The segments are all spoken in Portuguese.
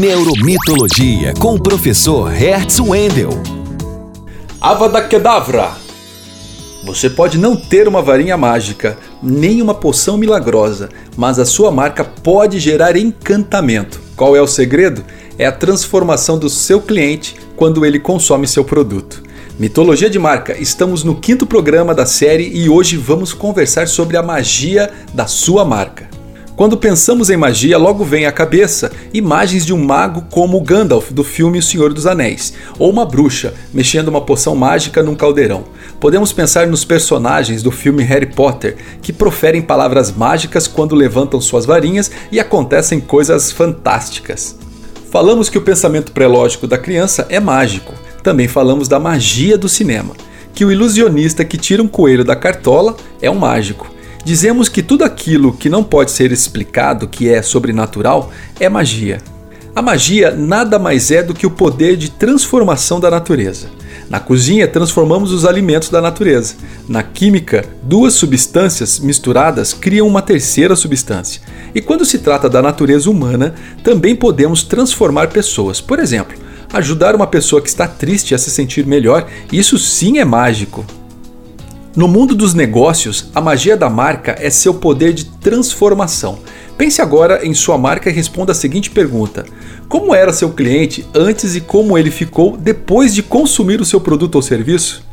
Neuromitologia com o professor Hertz Wendel. Avada Kedavra. Você pode não ter uma varinha mágica, nem uma poção milagrosa, mas a sua marca pode gerar encantamento. Qual é o segredo? É a transformação do seu cliente quando ele consome seu produto. Mitologia de Marca, estamos no quinto programa da série e hoje vamos conversar sobre a magia da sua marca. Quando pensamos em magia, logo vem à cabeça imagens de um mago como Gandalf do filme O Senhor dos Anéis, ou uma bruxa mexendo uma poção mágica num caldeirão. Podemos pensar nos personagens do filme Harry Potter, que proferem palavras mágicas quando levantam suas varinhas e acontecem coisas fantásticas. Falamos que o pensamento pré-lógico da criança é mágico. Também falamos da magia do cinema, que o ilusionista que tira um coelho da cartola é um mágico Dizemos que tudo aquilo que não pode ser explicado, que é sobrenatural, é magia. A magia nada mais é do que o poder de transformação da natureza. Na cozinha, transformamos os alimentos da natureza. Na química, duas substâncias misturadas criam uma terceira substância. E quando se trata da natureza humana, também podemos transformar pessoas. Por exemplo, ajudar uma pessoa que está triste a se sentir melhor, isso sim é mágico. No mundo dos negócios, a magia da marca é seu poder de transformação. Pense agora em sua marca e responda a seguinte pergunta: Como era seu cliente antes e como ele ficou depois de consumir o seu produto ou serviço?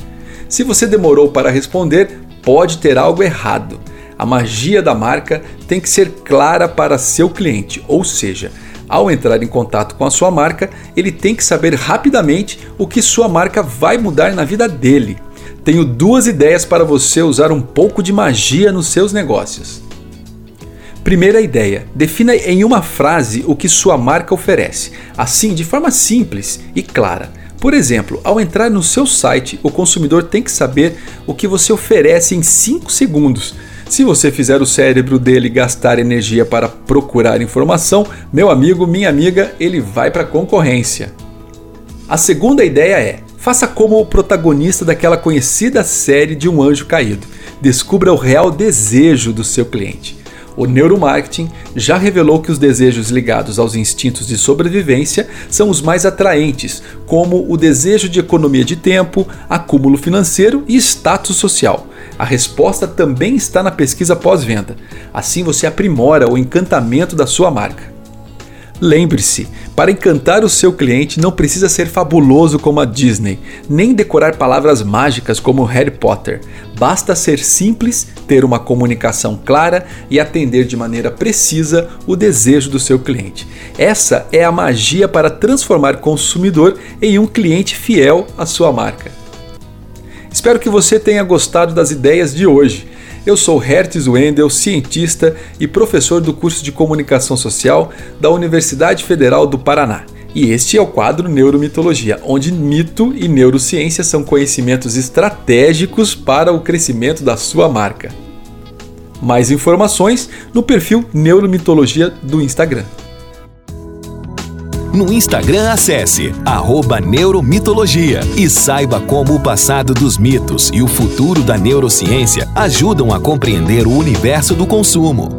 Se você demorou para responder, pode ter algo errado. A magia da marca tem que ser clara para seu cliente, ou seja, ao entrar em contato com a sua marca, ele tem que saber rapidamente o que sua marca vai mudar na vida dele tenho duas ideias para você usar um pouco de magia nos seus negócios. Primeira ideia: defina em uma frase o que sua marca oferece, assim de forma simples e clara. Por exemplo, ao entrar no seu site, o consumidor tem que saber o que você oferece em 5 segundos. Se você fizer o cérebro dele gastar energia para procurar informação, meu amigo, minha amiga, ele vai para a concorrência. A segunda ideia é: Faça como o protagonista daquela conhecida série de Um Anjo Caído. Descubra o real desejo do seu cliente. O neuromarketing já revelou que os desejos ligados aos instintos de sobrevivência são os mais atraentes, como o desejo de economia de tempo, acúmulo financeiro e status social. A resposta também está na pesquisa pós-venda. Assim você aprimora o encantamento da sua marca. Lembre-se, para encantar o seu cliente não precisa ser fabuloso como a Disney, nem decorar palavras mágicas como Harry Potter. Basta ser simples, ter uma comunicação clara e atender de maneira precisa o desejo do seu cliente. Essa é a magia para transformar consumidor em um cliente fiel à sua marca. Espero que você tenha gostado das ideias de hoje. Eu sou Hertz Wendel, cientista e professor do curso de Comunicação Social da Universidade Federal do Paraná. E este é o quadro Neuromitologia, onde mito e neurociência são conhecimentos estratégicos para o crescimento da sua marca. Mais informações no perfil Neuromitologia do Instagram. No Instagram, acesse Neuromitologia e saiba como o passado dos mitos e o futuro da neurociência ajudam a compreender o universo do consumo.